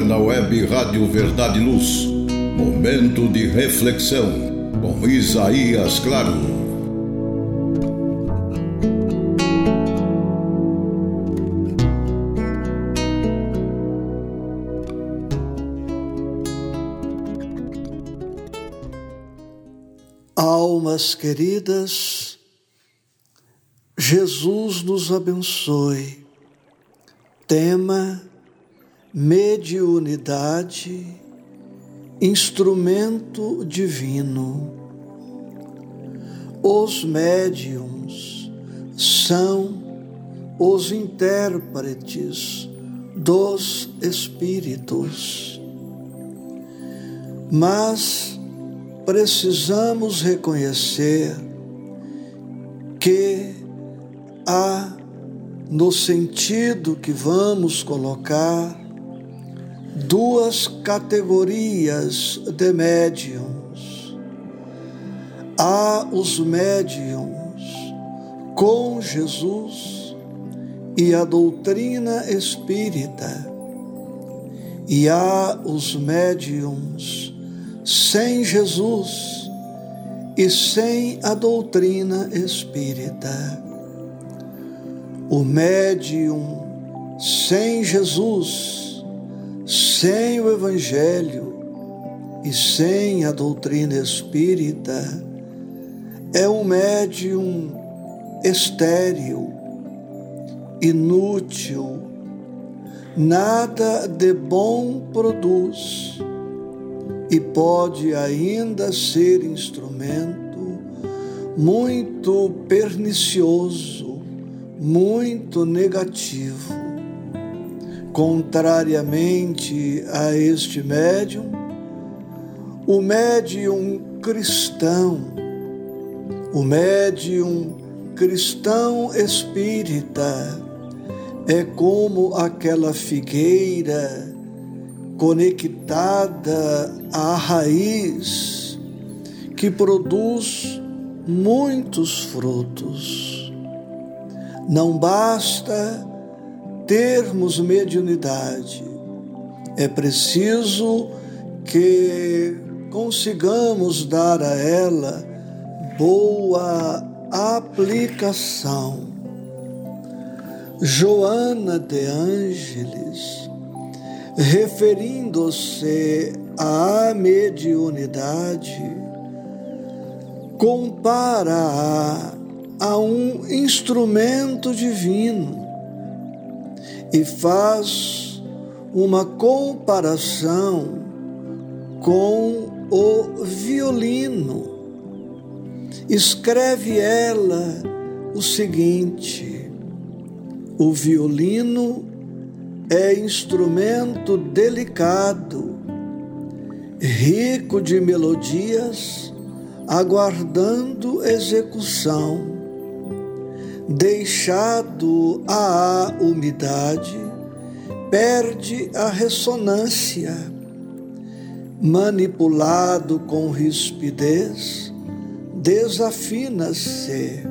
agora na web Rádio Verdade e Luz. Momento de reflexão com Isaías Claro. Almas queridas, Jesus nos abençoe. Tema mediunidade, instrumento divino. Os médiums são os intérpretes dos espíritos. Mas precisamos reconhecer que há, no sentido que vamos colocar, duas categorias de médiums. Há os médiums com Jesus e a doutrina espírita, e há os médiums sem Jesus e sem a doutrina espírita. O médium sem Jesus sem o Evangelho e sem a doutrina espírita, é um médium estéril, inútil, nada de bom produz e pode ainda ser instrumento muito pernicioso, muito negativo Contrariamente a este médium, o médium cristão, o médium cristão espírita, é como aquela figueira conectada à raiz que produz muitos frutos. Não basta termos mediunidade, é preciso que consigamos dar a ela boa aplicação. Joana de Ângeles, referindo-se à mediunidade, compara-a a um instrumento divino e faz uma comparação com o violino. Escreve ela o seguinte: o violino é instrumento delicado, rico de melodias, aguardando execução deixado à umidade, perde a ressonância, manipulado com rispidez, desafina-se,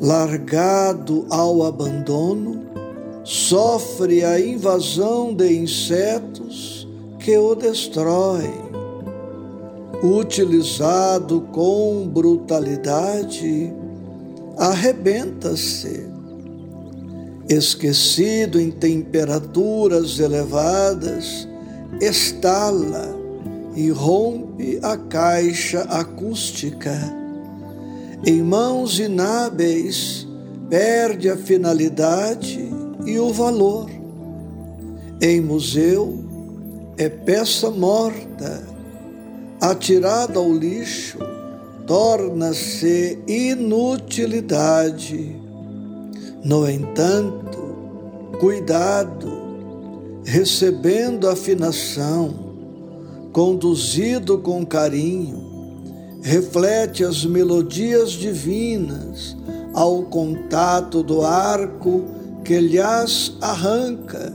largado ao abandono, sofre a invasão de insetos que o destroem. Utilizado com brutalidade, arrebenta-se. Esquecido em temperaturas elevadas, estala e rompe a caixa acústica. Em mãos inábeis, perde a finalidade e o valor. Em museu, é peça morta, atirada ao lixo torna-se inutilidade. No entanto, cuidado, recebendo afinação, conduzido com carinho, reflete as melodias divinas ao contato do arco que lhes arranca,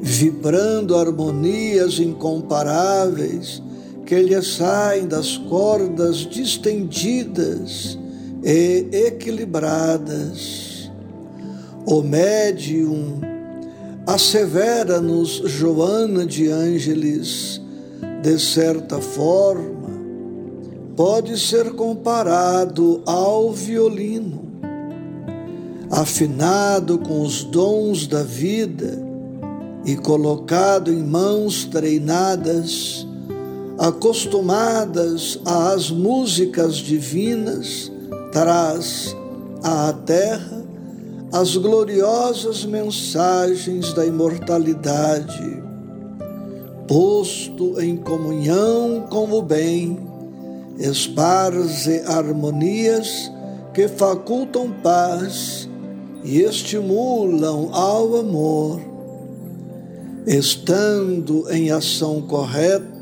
vibrando harmonias incomparáveis que lhe saem das cordas distendidas e equilibradas. O médium assevera-nos Joana de Ângeles, de certa forma, pode ser comparado ao violino, afinado com os dons da vida e colocado em mãos treinadas, acostumadas às músicas divinas, traz à terra as gloriosas mensagens da imortalidade, posto em comunhão com o bem, esparze harmonias que facultam paz e estimulam ao amor. Estando em ação correta,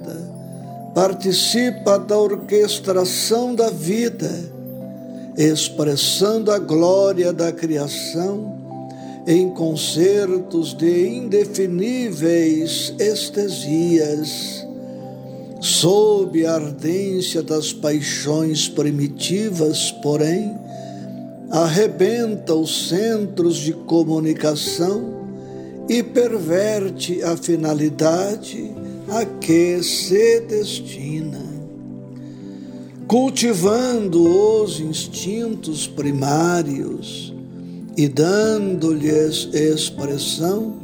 participa da orquestração da vida expressando a glória da criação em concertos de indefiníveis estesias, sob a ardência das paixões primitivas, porém, arrebenta os centros de comunicação e perverte a finalidade a que se destina cultivando os instintos primários e dando-lhes expressão,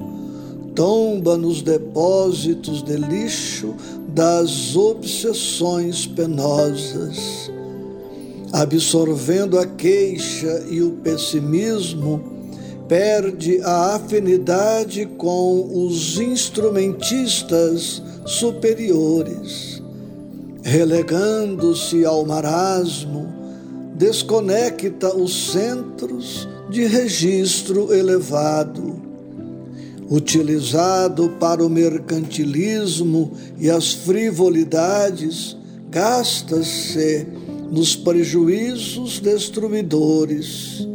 tomba nos depósitos de lixo das obsessões penosas, absorvendo a queixa e o pessimismo, perde a afinidade com os instrumentistas superiores relegando-se ao marasmo, desconecta os centros de registro elevado. Utilizado para o mercantilismo e as frivolidades, gasta-se nos prejuízos destruidores.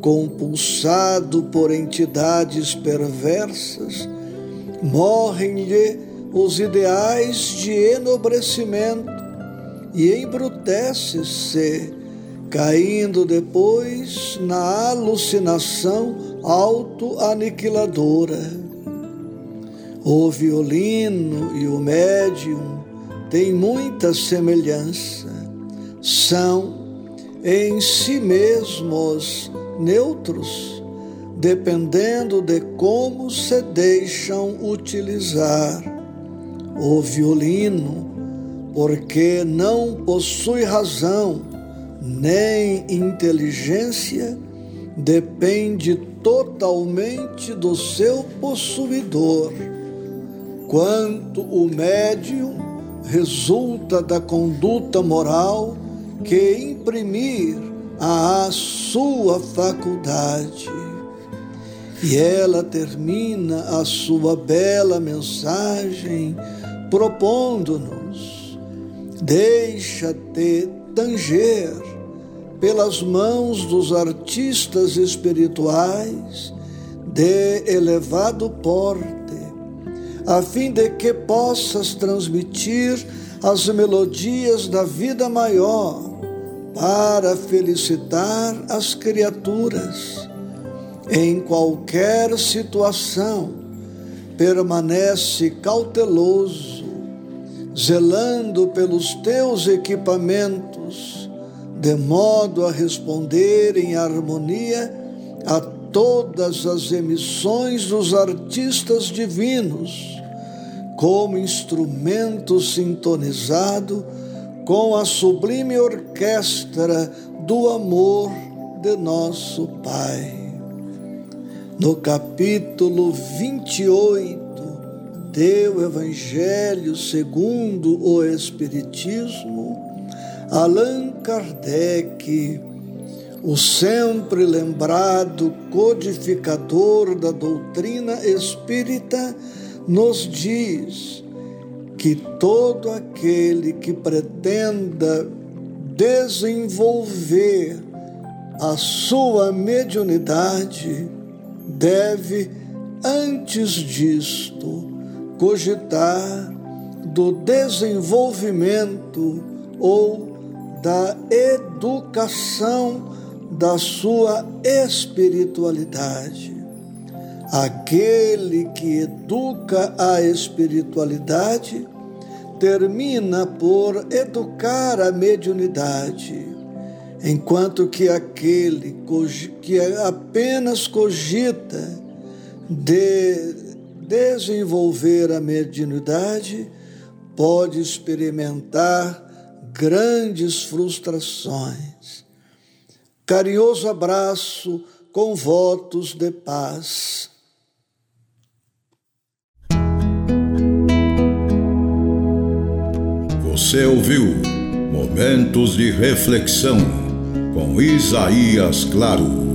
Compulsado por entidades perversas, morrem-lhe os ideais de enobrecimento e embrutece-se, caindo depois na alucinação autoaniquiladora. O violino e o médium têm muita semelhança, são em si mesmos neutros, dependendo de como se deixam utilizar o violino, porque não possui razão nem inteligência, depende totalmente do seu possuidor. Quanto o médium resulta da conduta moral que imprimir à sua faculdade. E ela termina a sua bela mensagem propondo-nos: deixa-te tanger pelas mãos dos artistas espirituais de elevado porte, a fim de que possas transmitir as melodias da vida maior para felicitar as criaturas em qualquer situação. Permanece cauteloso zelando pelos teus equipamentos, de modo a responder em harmonia a todas as emissões dos artistas divinos, como instrumento sintonizado com a sublime orquestra do amor de nosso Pai. No capítulo 28, teu Evangelho segundo o Espiritismo, Allan Kardec, o sempre lembrado codificador da doutrina espírita, nos diz que todo aquele que pretenda desenvolver a sua mediunidade deve, antes disto, cogitar do desenvolvimento ou da educação da sua espiritualidade. Aquele que educa a espiritualidade termina por educar a mediunidade, enquanto que aquele que apenas cogita de desenvolver a mediunidade pode experimentar grandes frustrações. Carinhoso abraço com votos de paz. Você ouviu Momentos de Reflexão com Isaías Claro.